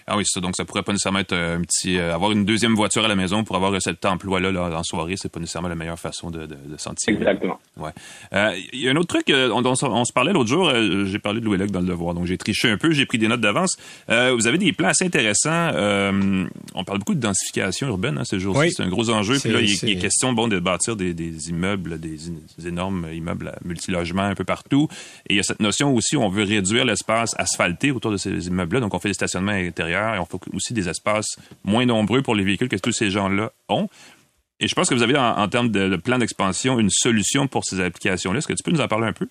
Ah oui, c'est ça. Donc, ça pourrait pas nécessairement être euh, un petit... euh, avoir une deuxième voiture à la maison pour avoir euh, cet emploi-là là, en soirée, c'est pas nécessairement la meilleure façon de, de, de s'en tirer. Exactement. Ouais. Euh, Il y a un autre truc, on, on, se parlait l'autre jour, euh, j'ai parlé de Louis Luc dans le devoir, donc j'ai triché un peu, j'ai pris des notes d'avance. Euh, vous avez des plans assez intéressants. euh, on parle beaucoup de densification urbaine hein, ces jours-ci, Oui. c'est un gros enjeu. Puis là, il est question bon, de bâtir des, des immeubles, des, des énormes immeubles à multilogements un peu partout. Et il y a cette notion aussi, on veut réduire l'espace asphalté autour de ces immeubles-là, donc on fait des stationnements intérieurs et on fait aussi des espaces moins nombreux pour les véhicules que tous ces gens-là ont. Et je pense que vous avez, en, en termes de, de plan d'expansion, une solution pour ces applications-là. Est-ce que tu peux nous en parler un peu?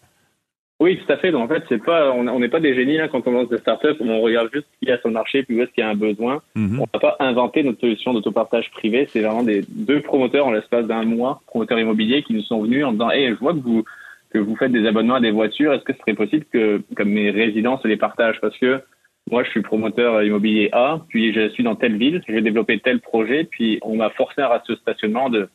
Oui, tout à fait. Donc en fait, c'est pas, on n'est pas des génies là quand on lance des startups. On regarde juste ce qu'il y a sur le marché, puis où est-ce qu'il y a un besoin. Mhm. On n'a pas inventé notre solution d'autopartage privé. C'est vraiment des deux promoteurs en l'espace d'un mois, promoteurs immobiliers, qui nous sont venus en disant, hey, je vois que vous que vous faites des abonnements à des voitures. Est-ce que ce serait possible que, comme mes résidents se les partagent Parce que moi, je suis promoteur immobilier A, puis je suis dans telle ville, je vais développer tel projet, puis on m'a forcé un ratio stationnement de,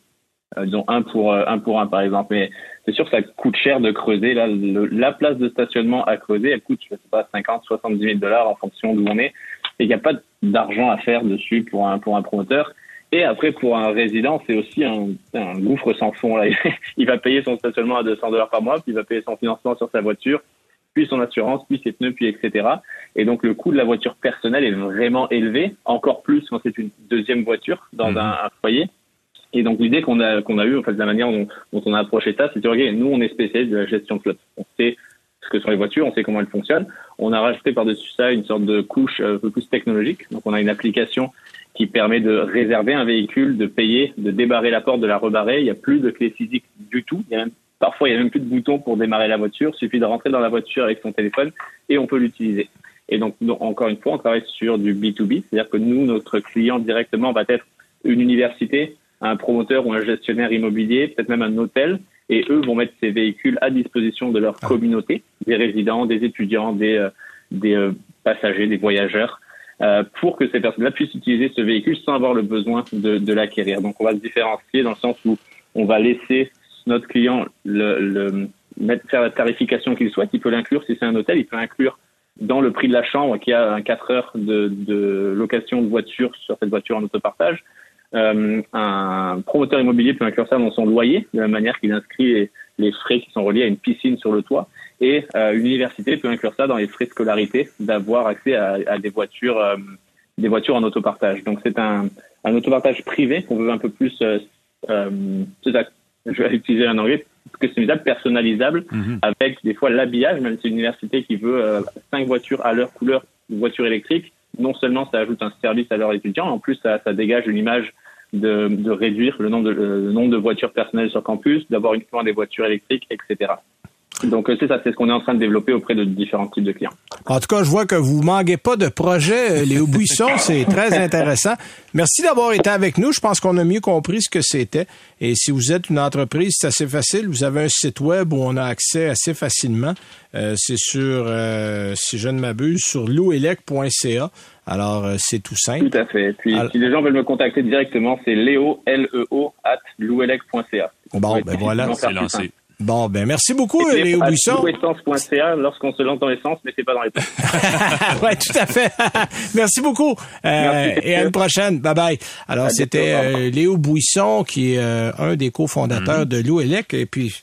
euh, disons, un pour euh, un pour un, par exemple. Mais c'est sûr ça coûte cher de creuser. Là, la place de stationnement à creuser, elle coûte, je sais pas, 50, 70 000 dollars en fonction d'où on est. Et il n'y a pas d'argent à faire dessus pour un, pour un promoteur. Et après, pour un résident, c'est aussi un, un gouffre sans fond. Là. Il va payer son stationnement à 200 dollars par mois, puis il va payer son financement sur sa voiture, puis son assurance, puis ses pneus, puis etc. Et donc, le coût de la voiture personnelle est vraiment élevé, encore plus quand c'est une deuxième voiture dans Mhm. un, un foyer. Et donc l'idée qu'on a qu'on a eue, en fait, de la manière dont, dont on a approché ça, c'est de dire, ok, nous on est spécialiste de la gestion de flotte. On sait ce que sont les voitures, on sait comment elles fonctionnent. On a rajouté par-dessus ça une sorte de couche euh, un peu plus technologique. Donc on a une application qui permet de réserver un véhicule, de payer, de débarrer la porte, de la rebarrer. Il n'y a plus de clé physique du tout. Il y a même, parfois il n'y a même plus de bouton pour démarrer la voiture. Il suffit de rentrer dans la voiture avec son téléphone et on peut l'utiliser. Et donc, donc, encore une fois, on travaille sur du B2B, c'est-à-dire que nous, notre client directement va être une université, un promoteur ou un gestionnaire immobilier, peut-être même un hôtel, et eux vont mettre ces véhicules à disposition de leur communauté, des résidents, des étudiants, des, euh, des euh, passagers, des voyageurs, euh, pour que ces personnes-là puissent utiliser ce véhicule sans avoir le besoin de, de l'acquérir. Donc, on va se différencier dans le sens où on va laisser notre client le, le faire la tarification qu'il souhaite. Il peut l'inclure si c'est un hôtel, il peut inclure dans le prix de la chambre qui a un 4 heures de, de location de voiture sur cette voiture en autopartage. Euh, un promoteur immobilier peut inclure ça dans son loyer, de la manière qu'il inscrit les, frais qui sont reliés à une piscine sur le toit. Et euh, une université peut inclure ça dans les frais de scolarité, d'avoir accès à, à, des voitures, euh, des voitures en autopartage. Donc c'est un, un autopartage privé qu'on veut un peu plus, euh, je vais utiliser un anglais, customisable, personnalisable, mm-hmm. avec des fois l'habillage, même si c'est une université qui veut euh, cinq voitures à leur couleur, de voitures électriques, non seulement ça ajoute un service à leurs étudiants, en plus ça, ça dégage une image de, de, réduire le nombre de, le nombre de voitures personnelles sur campus, d'avoir uniquement des voitures électriques, etc. Donc c'est ça, c'est ce qu'on est en train de développer auprès de différents types de clients. En tout cas, je vois que vous manquez pas de projets, euh, Léo Buisson. C'est très intéressant. Merci d'avoir été avec nous. Je pense qu'on a mieux compris ce que c'était. Et si vous êtes une entreprise, c'est assez facile. Vous avez un site web où on a accès assez facilement. Euh, c'est sur, euh, si je ne m'abuse, sur louelec.ca. Alors, euh, c'est tout simple. Tout à fait. Puis, si les gens veulent me contacter directement, c'est léo, L-E-O, at louelec.ca. Bon, ben voilà. C'est lancé. Bon, ben merci beaucoup, Léo Buisson. Lorsqu'on se lance dans l'essence, mais c'est pas dans les Oui, tout à fait. merci beaucoup. Euh, et à une prochaine. Bye bye. Alors, c'était euh, Léo Buisson, qui est euh, un des cofondateurs de Louelec. Et puis,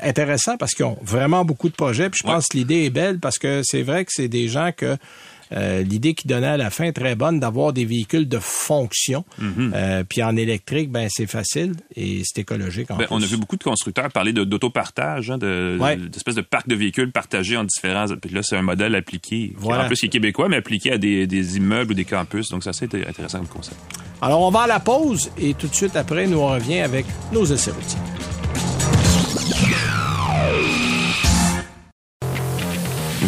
intéressant parce qu'ils ont vraiment beaucoup de projets. Puis je pense que l'idée est belle parce que c'est vrai que c'est des gens que euh, l'idée qui donnait à la fin est très bonne d'avoir des véhicules de fonction. Mhm. Euh, puis en électrique, ben c'est facile et c'est écologique. En Ben, on a vu beaucoup de constructeurs parler de- d'autopartage, hein, de, Ouais. d'espèces de parcs de véhicules partagés en différents. Puis là, c'est un modèle appliqué, Voilà. en plus qui est québécois, mais appliqué à des, des immeubles ou des campus. Donc, ça, c'est intéressant comme concept. Alors, on va à la pause et tout de suite après, nous on revient avec nos essais routiers.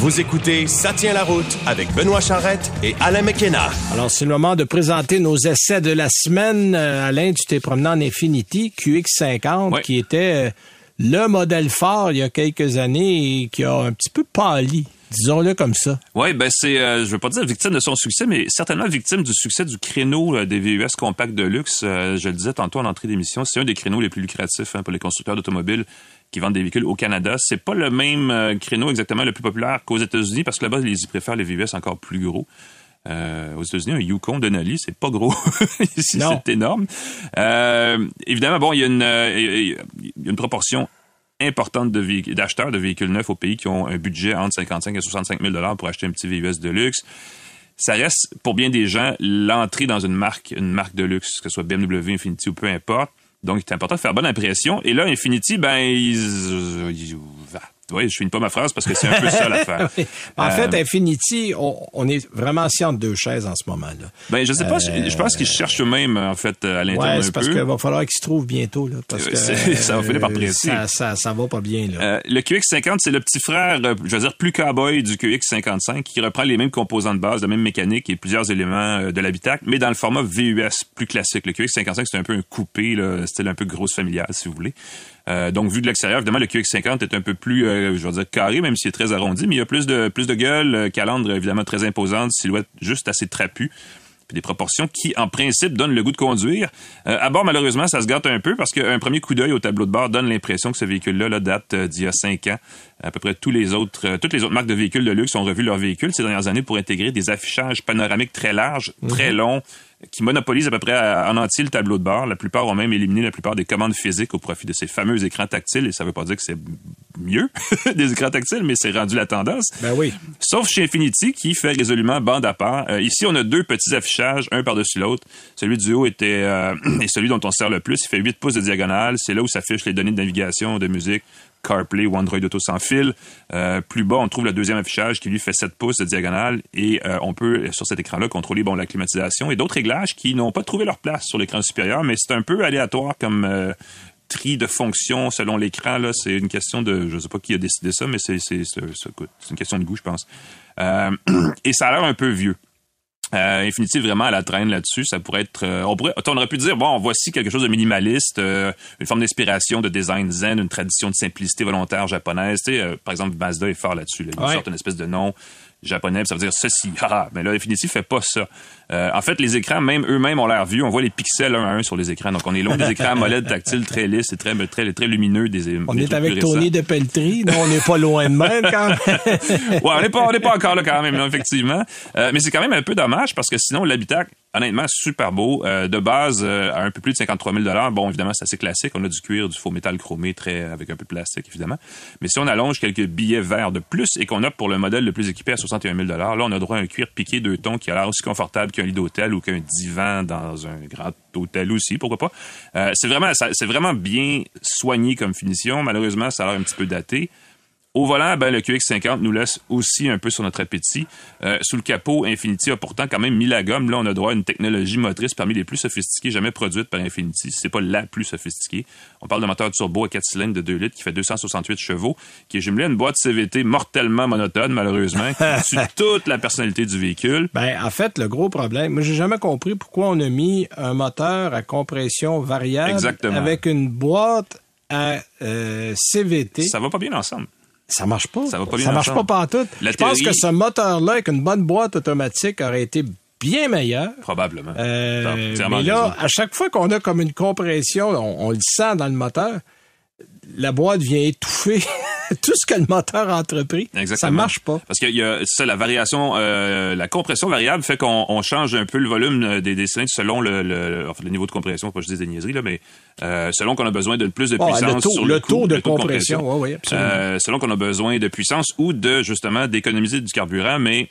Vous écoutez Ça tient la route avec Benoît Charrette et Alain McKenna. Alors, c'est le moment de présenter nos essais de la semaine. Euh, Alain, tu t'es promené en Infinity QX50, Ouais. qui était euh, le modèle phare il y a quelques années et qui a un petit peu pâli, disons-le comme ça. Oui, ben c'est, euh, je veux pas dire victime de son succès, mais certainement victime du succès du créneau euh, des VUS compacts de luxe. Euh, je le disais tantôt en entrée d'émission, c'est un des créneaux les plus lucratifs hein, pour les constructeurs d'automobiles qui vendent des véhicules au Canada. C'est pas le même euh, créneau exactement le plus populaire qu'aux États-Unis parce que là-bas, ils y préfèrent les VUS encore plus gros. Euh, aux États-Unis, un Yukon Denali, c'est pas gros. Ici, c'est énorme. Euh, évidemment, bon, il y a une, euh, y a une proportion importante de d'acheteurs de véhicules neufs au pays qui ont un budget entre 55 et 65 000 dollars pour acheter un petit VUS de luxe. Ça reste, pour bien des gens, l'entrée dans une marque, une marque de luxe, que ce soit BMW, Infiniti ou peu importe. Donc, c'est important de faire bonne impression. Et là, Infiniti, ben, ils... ils- Ouais, je finis pas ma phrase parce que c'est un peu ça l'affaire. Oui. En Euh, fait, Infinity, on, on est vraiment assis entre deux chaises en ce moment-là. Ben, je sais pas, je- je pense qu'ils cherchent eux-mêmes, en fait, à l'interne Ouais, c'est parce qu'il va falloir qu'ils se trouvent bientôt. Là, parce Euh, que, ça va finir par euh, presser. Ça, ça, ça va pas bien. Là. Euh, le QX50, c'est le petit frère, euh, je veux dire, plus cowboy du QX55, qui reprend les mêmes composants de base, la même mécanique et plusieurs éléments euh, de l'habitacle, mais dans le format VUS, plus classique. Le QX55, c'est un peu un coupé, là, style un peu grosse familiale, si vous voulez. Euh, donc, vu de l'extérieur, évidemment, le QX50 est un peu plus, euh, je veux dire, carré, même s'il est très arrondi, mais il y a plus de, plus de gueule, euh, calandre, évidemment, très imposante, silhouette juste assez trapue puis des proportions qui, en principe, donnent le goût de conduire. Euh, à bord, malheureusement, ça se gâte un peu parce qu'un premier coup d'œil au tableau de bord donne l'impression que ce véhicule-là là, date euh, d'il y a cinq ans. À peu près tous les autres, euh, toutes les autres marques de véhicules de luxe ont revu leurs véhicules ces dernières années pour intégrer des affichages panoramiques très larges, très longs, qui monopolisent à peu près en entier le tableau de bord. La plupart ont même éliminé la plupart des commandes physiques au profit de ces fameux écrans tactiles. Et ça veut pas dire que c'est mieux des écrans tactiles, mais c'est rendu la tendance. Ben oui. Sauf chez Infinity qui fait résolument bande à part. Euh, ici, on a deux petits affichages, un par-dessus l'autre. Celui du haut était euh, est celui dont on se sert le plus. Il fait 8 pouces de diagonale. C'est là où s'affichent les données de navigation, de musique, CarPlay ou Android Auto sans fil. Euh, plus bas, on trouve le deuxième affichage qui lui fait 7 pouces de diagonale et euh, on peut sur cet écran-là contrôler bon la climatisation et d'autres réglages qui n'ont pas trouvé leur place sur l'écran supérieur, mais c'est un peu aléatoire comme euh, tri de fonctions selon l'écran. Là, c'est une question de, je sais pas qui a décidé ça, mais c'est une question de goût, je pense. Et ça a l'air un peu vieux. Euh, vraiment à la traîne là-dessus. Ça pourrait être, euh, on pourrait, on aurait pu dire bon, voici quelque chose de minimaliste, euh, une forme d'inspiration, de design zen, une tradition de simplicité volontaire japonaise. Tu sais, euh, par exemple, Mazda est fort là-dessus. Là. Ouais. sortent une espèce de nom japonais, ça veut dire ceci. Ah, mais là, Infinity fait pas ça. Euh, en fait, les écrans, même eux-mêmes, ont l'air vieux. On voit les pixels un à un sur les écrans. Donc, on est loin des écrans AMOLED tactiles très lisses et très, très, très lumineux des On des est avec. Tony de Pelletry. Non, on n'est pas loin de même quand même. ouais, on n'est pas, on pas encore là quand même, non, effectivement. Euh, mais c'est quand même un peu dommage parce que sinon, l'habitacle, honnêtement, super beau. Euh, de base, euh, à un peu plus de 53 000 Bon, évidemment, c'est assez classique. On a du cuir, du faux métal chromé, très, avec un peu de plastique, évidemment. Mais si on allonge quelques billets verts de plus et qu'on opte pour le modèle le plus équipé à 61 000 là, on a droit à un cuir piqué deux tons qui a l'air aussi confortable qu'un lit d'hôtel ou qu'un divan dans un grand hôtel aussi, pourquoi pas. Euh, c'est vraiment, c'est vraiment bien soigné comme finition. Malheureusement, ça a l'air un petit peu daté. Au volant, ben, le QX50 nous laisse aussi un peu sur notre appétit. Euh, sous le capot, Infinity a pourtant quand même mis la gomme. Là, on a droit à une technologie motrice parmi les plus sophistiquées jamais produites par Infinity. C'est pas la plus sophistiquée. On parle d'un moteur turbo à 4 cylindres de 2 litres qui fait 268 chevaux, qui est jumelé à une boîte CVT mortellement monotone, malheureusement, qui tue toute la personnalité du véhicule. Ben, en fait, le gros problème, moi, j'ai jamais compris pourquoi on a mis un moteur à compression variable Exactement. avec une boîte à euh, CVT. Ça va pas bien ensemble. Ça marche pas. Ça va pas bien Ça marche ensemble. pas pantoute. La Je pense que ce moteur-là, avec une bonne boîte automatique, aurait été bien meilleur. Probablement. Euh, mais là, raison. à chaque fois qu'on a comme une compression, on, on le sent dans le moteur, la boîte vient étouffer tout ce que le moteur a entrepris. Exactement. Ça marche pas. Parce qu'il y a ça, la variation, euh, la compression variable fait qu'on on change un peu le volume euh, des, des cylindres selon le, le, enfin, le niveau de compression. Pas que je dis des niaiseries, là, mais euh, selon qu'on a besoin de plus de Bon, puissance le taux, sur le le, coup, taux de compression, oui, oui, absolument. Euh, selon qu'on a besoin de puissance ou de justement d'économiser du carburant, mais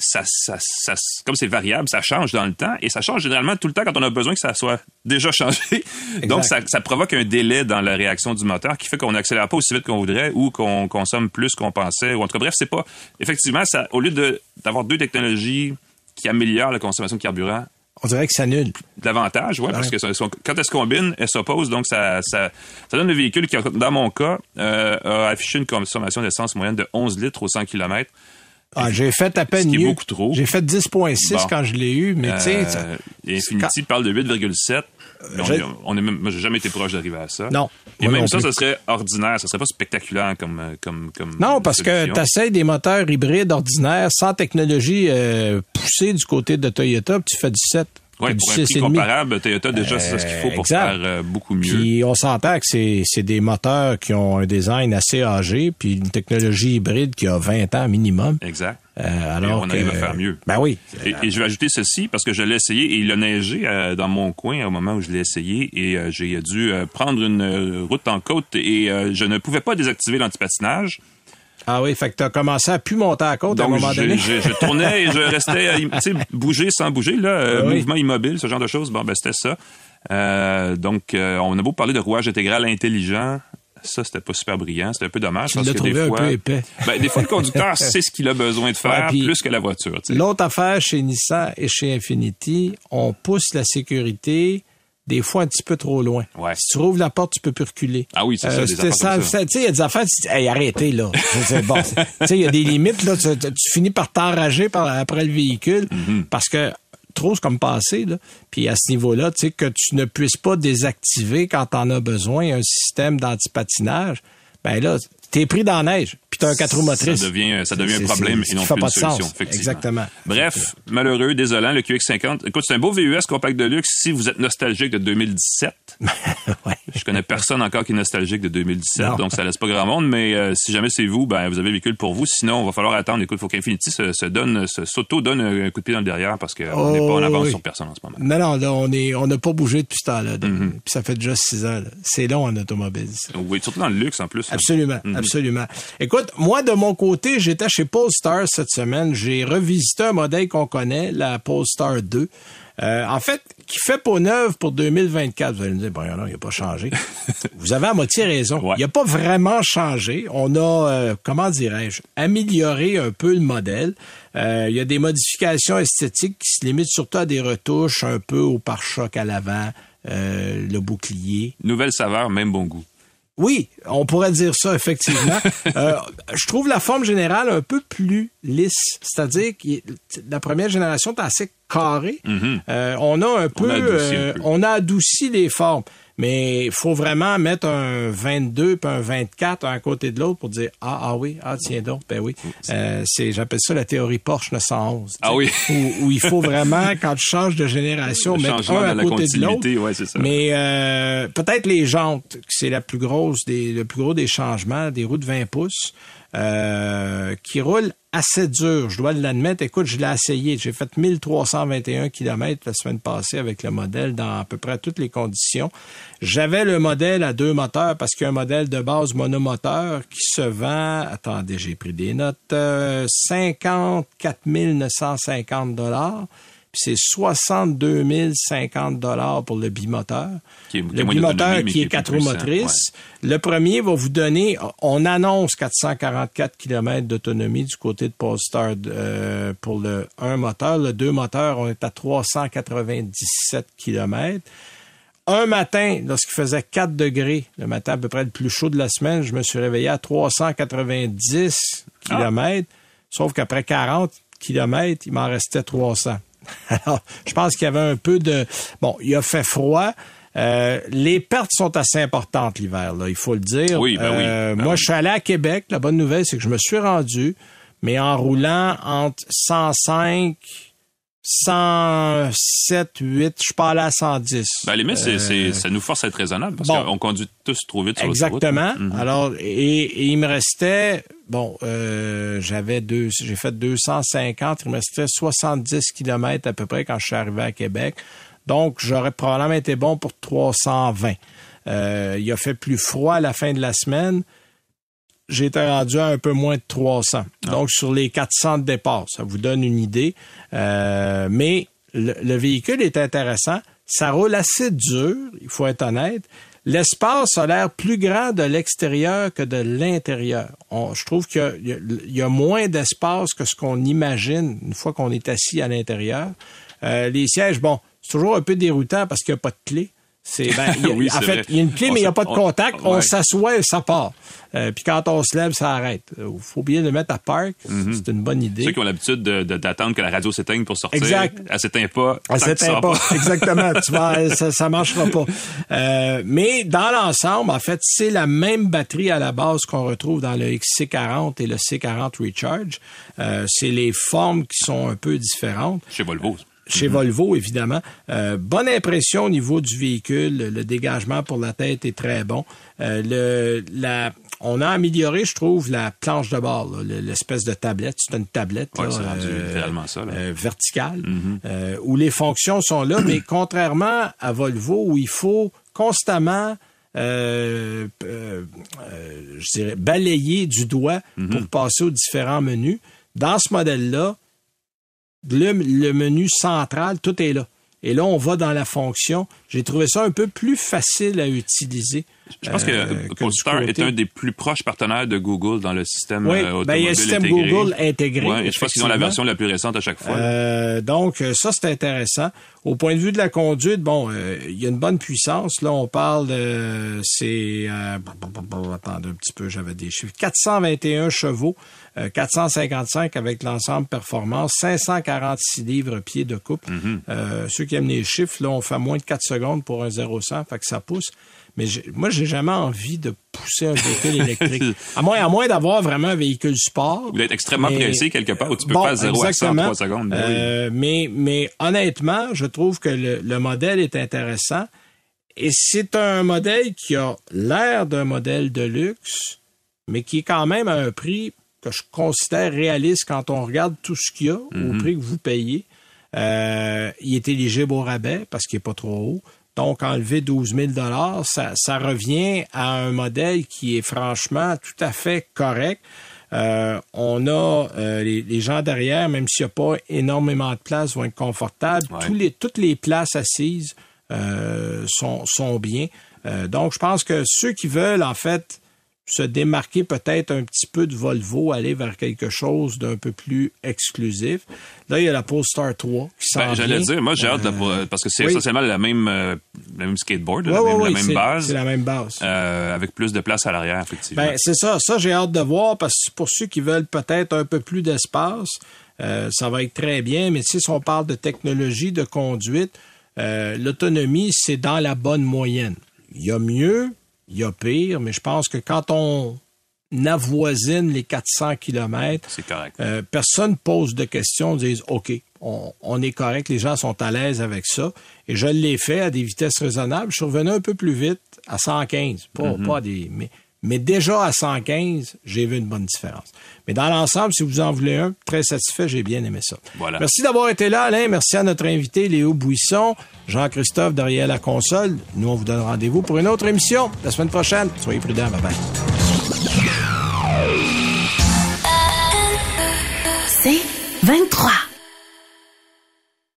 ça, ça, ça, comme c'est variable, ça change dans le temps et ça change généralement tout le temps quand on a besoin que ça soit déjà changé. Donc, ça, ça provoque un délai dans la réaction du moteur qui fait qu'on n'accélère pas aussi vite qu'on voudrait ou qu'on consomme plus qu'on pensait. Ou en tout cas, bref, c'est pas. Effectivement, ça, au lieu de- d'avoir deux technologies qui améliorent la consommation de carburant, On dirait que ça annule. davantage, ouais, parce que quand elles se combinent, elles s'opposent, donc ça, ça, ça donne le véhicule qui, dans mon cas, euh, a affiché une consommation d'essence moyenne de 11 litres au 100 km. Ah, j'ai fait à peine Ce qui est mieux. beaucoup trop. J'ai fait 10.6 Bon. quand je l'ai eu, mais tu sais, ça- Euh, et Infinity parle de 8,7. Mais on j'ai- est- on est même, moi, j'ai jamais été proche d'arriver à ça. Non, Et moi même non ça, plus. ça serait ordinaire. Ça serait pas spectaculaire comme, euh, comme, comme. Non, parce que solution. tu essaies des moteurs hybrides ordinaires sans technologie euh, poussée du côté de Toyota, puis tu fais 17. Ouais, pour un prix 6,5. comparable, Toyota, déjà, c'est ce qu'il faut pour exact. faire euh, beaucoup mieux. Puis on s'entend que c'est, c'est des moteurs qui ont un design assez âgé, puis une technologie hybride qui a 20 ans minimum. Exact. Euh, alors on arrive que- à faire mieux. Ben oui. Et, et je vais ajouter ceci parce que je l'ai essayé et il a neigé euh, dans mon coin au moment où je l'ai essayé et euh, j'ai dû euh, prendre une euh, route en côte et euh, je ne pouvais pas désactiver l'antipatinage. Ah oui, fait que t'as commencé à plus monter à côte à un moment je, donné. je- je tournais et je restais, euh, tu sais, bouger sans bouger, là, euh, Ah oui. mouvement immobile, ce genre de choses. Bon, ben, c'était ça. Euh, donc, euh, on a beau parler de rouage intégral intelligent. Ça, c'était pas super brillant. C'était un peu dommage. Tu parce que trouvé des un fois, peu épais. Ben, des fois, le conducteur sait ce qu'il a besoin de faire Ouais, plus que la voiture. L'autre affaire chez Nissan et chez Infinity, on pousse la sécurité des fois un petit peu trop loin. Ouais. Si tu rouvres la porte, tu peux plus reculer. Ah oui, c'est comme ça. Tu sais, il y a des affaires, tu dis, hey, arrêtez, là. Bon. Tu sais, il y a des limites, là. Tu, tu- tu finis par t'enrager après le véhicule Mm-hmm. parce que trop, c'est comme passé, là. Puis à ce niveau-là, tu sais, que tu ne puisses pas désactiver quand t'en as besoin un système d'antipatinage, ben là, t'es pris dans la neige, t'as un 4 roues motrices. Ça devient, ça devient C'est- un problème c'est- et non plus pas une solution. Exactement. Bref, malheureux, désolant, le QX50. Écoute, c'est un beau VUS compact de luxe si vous êtes nostalgique de 2017. Ouais. Je connais personne encore qui est nostalgique de 2017, Non. donc ça laisse pas grand monde, mais euh, si jamais c'est vous, ben vous avez le véhicule pour vous. Sinon, il va falloir attendre. Écoute, il faut qu'Infinity se, se donne, se- s'auto-donne un, coup de pied dans le derrière parce qu'on Oh, n'est pas en avance oui. sur personne en ce moment. Non, non, là, on est, on n'a pas bougé depuis ce temps-là. Mm-hmm. Puis ça fait déjà six ans. C'est long en automobile. ça. Oui, surtout dans le luxe en plus. Absolument, absolument. Écoute, moi, de mon côté, j'étais chez Polestar cette semaine. J'ai revisité un modèle qu'on connaît, la Polestar 2. Euh, en fait, qui fait peau neuve pour 2024. Vous allez me dire, bon, non, il n'a pas changé. Vous avez à moitié raison. Ouais. Il n'a pas vraiment changé. On a, euh, comment dirais-je, amélioré un peu le modèle. Euh, il y a des modifications esthétiques qui se limitent surtout à des retouches un peu au pare-choc à l'avant, euh, le bouclier. Nouvelle saveur, même bon goût. Oui, on pourrait dire ça, effectivement. Euh, je trouve la forme générale un peu plus lisse. C'est-à-dire que la première génération est assez carrée. Euh, on a un peu, a un euh, peu. on a adouci les formes. Mais il faut vraiment mettre un 22 puis un 24 un à côté de l'autre pour dire ah ah oui ah tiens donc ben oui. Euh, c'est j'appelle ça la théorie Porsche 911 Ah oui. où, où il faut vraiment quand tu changes de génération Le mettre un à côté de l'autre. ouais, mais euh, peut-être les jantes, c'est la plus grosse des, le plus gros des changements, des roues de 20 pouces, euh, qui roulent assez dur. Je dois l'admettre. Écoute, je l'ai essayé. J'ai fait 1321 km la semaine passée avec le modèle dans à peu près toutes les conditions. J'avais le modèle à deux moteurs parce qu'il y a un modèle de base monomoteur qui se vend, attendez, j'ai pris des notes, euh, 54 950 dollars. Puis c'est 62 050 dollars pour le bimoteur. Qui est- le bimoteur qui est quatre roues motrices. Le premier va vous donner, on annonce 444 km d'autonomie du côté de Polestar euh, pour le un moteur. Le deux moteur, on est à 397 km. Un matin, lorsqu'il faisait 4 degrés, le matin à peu près le plus chaud de la semaine, je me suis réveillé à 390 km, sauf qu'après 40 km, il m'en restait 300. Alors, je pense qu'il y avait un peu de... Bon, il a fait froid. Euh, les pertes sont assez importantes l'hiver, là, il faut le dire. Oui, ben oui, Euh, ben moi, oui. je suis allé à Québec. La bonne nouvelle, c'est que je me suis rendu, mais en roulant entre 105, 107, 8, je suis pas allé à 110. Ben, à la limite, Euh, c'est- ça nous force à être raisonnable parce bon. qu'on conduit tous trop vite sur. Exactement. Mhm. Alors, et, et il me restait, bon, euh, j'avais deux, j'ai fait 250, il me restait 70 kilomètres à peu près quand je suis arrivé à Québec. Donc, j'aurais probablement été bon pour 320. Euh, il a fait plus froid à la fin de la semaine. J'étais rendu à un peu moins de 300. Donc, sur les 400 de départ, ça vous donne une idée. Euh, mais le, le véhicule est intéressant. Ça roule assez dur, il faut être honnête. L'espace a l'air plus grand de l'extérieur que de l'intérieur. Je trouve qu'il y a moins d'espace que ce qu'on imagine une fois qu'on est assis à l'intérieur. Euh, les sièges, bon, c'est toujours un peu déroutant parce qu'il n'y a pas de clé. C'est, ben, Oui, en fait, il y a une clé, On mais il n'y a pas de on- contact. On ouais. s'assoit et ça part. Euh, puis quand on se lève, ça arrête. Il faut bien le mettre à park. C'est une bonne idée. Ceux qui ont l'habitude de- de- d'attendre que la radio s'éteigne pour sortir, Exact. elle s'éteint pas. Tu sors pas. Exactement. Tu vas, ça, ça marchera pas. Euh, mais dans l'ensemble, en fait, c'est la même batterie à la base qu'on retrouve dans le XC40 et le C40 Recharge. Euh, c'est les formes qui sont un peu différentes. Chez Volvo. Chez Volvo, évidemment. Euh, bonne impression au niveau du véhicule. Le, dégagement pour la tête est très bon. Euh, le, la, on a amélioré, je trouve, la planche de bord, l'espèce de tablette. C'est une tablette Ouais, là, c'est rendu euh, ça, là. verticale, euh, où les fonctions sont là, mais contrairement à Volvo, où il faut constamment euh, euh, euh, je dirais, balayer du doigt pour passer aux différents menus. Dans ce modèle-là, le, le menu central, tout est là. Et là, on va dans la fonction. J'ai trouvé ça un peu plus facile à utiliser. Je pense que euh, Polestar est un des plus proches partenaires de Google dans le système Oui, euh, ben, il y a automobile le système intégré. Google intégré, Ouais, et je pense qu'ils ont la version la plus récente à chaque fois. Euh, donc, euh, ça, c'est intéressant. Au point de vue de la conduite, bon, euh, il y a une bonne puissance. Là, on parle de... C'est... euh, attendez un petit peu, j'avais des chiffres. 421 chevaux, euh, 455 avec l'ensemble performance, 546 livres pieds de coupe. Euh, ceux qui aiment les chiffres, là, on fait moins de 4 secondes pour un 0-100, fait que ça pousse. Mais moi, j'ai jamais envie de pousser un véhicule électrique. À moins, à moins d'avoir vraiment un véhicule sport. Ou d'être extrêmement Mais- pressé quelque part où tu peux Bon, faire 0 à 100 en exactement. 3 secondes. Ben oui. Euh, mais, mais honnêtement, je trouve que le, le modèle est intéressant. Et c'est un modèle qui a l'air d'un modèle de luxe, mais qui est quand même à un prix que je considère réaliste quand on regarde tout ce qu'il y a au Mhm. prix que vous payez. Euh, il est éligible au rabais parce qu'il n'est pas trop haut. Donc, enlever 12 000 ça, ça revient à un modèle qui est franchement tout à fait correct. Euh, on a euh, les, les gens derrière, même s'il n'y a pas énormément de place, vont être confortables. Ouais. Tous les, toutes les places assises sont, sont bien. Donc, je pense que ceux qui veulent, en fait, se démarquer peut-être un petit peu de Volvo, aller vers quelque chose d'un peu plus exclusif. Là, il y a la Polestar 3 qui s'en Ben, J'allais dire, moi j'ai hâte de la- parce que c'est oui. essentiellement la même, euh, la même skateboard, la même, la base, C'est la même base. euh, avec plus de place à l'arrière, effectivement. Ben, c'est ça. Ça, j'ai hâte de voir parce que pour ceux qui veulent peut-être un peu plus d'espace, euh, ça va être très bien. Mais si on parle de technologie de conduite, euh, l'autonomie, c'est dans la bonne moyenne. Il y a mieux, il y a pire, mais je pense que quand on avoisine les 400 kilomètres, c'est correct. euh, personne pose de questions, disent OK, on, on est correct, les gens sont à l'aise avec ça. Et je l'ai fait à des vitesses raisonnables. Je suis revenu un peu plus vite à 115, pas, pas à des. Mais, mais déjà à 115, j'ai vu une bonne différence. Mais dans l'ensemble, si vous en voulez un, très satisfait, j'ai bien aimé ça. Voilà. Merci d'avoir été là, Alain. Merci à notre invité, Léo Buisson, Jean-Christophe derrière la console. Nous, on vous donne rendez-vous pour une autre émission la semaine prochaine. Soyez prudents. Bye bye. C'est 23.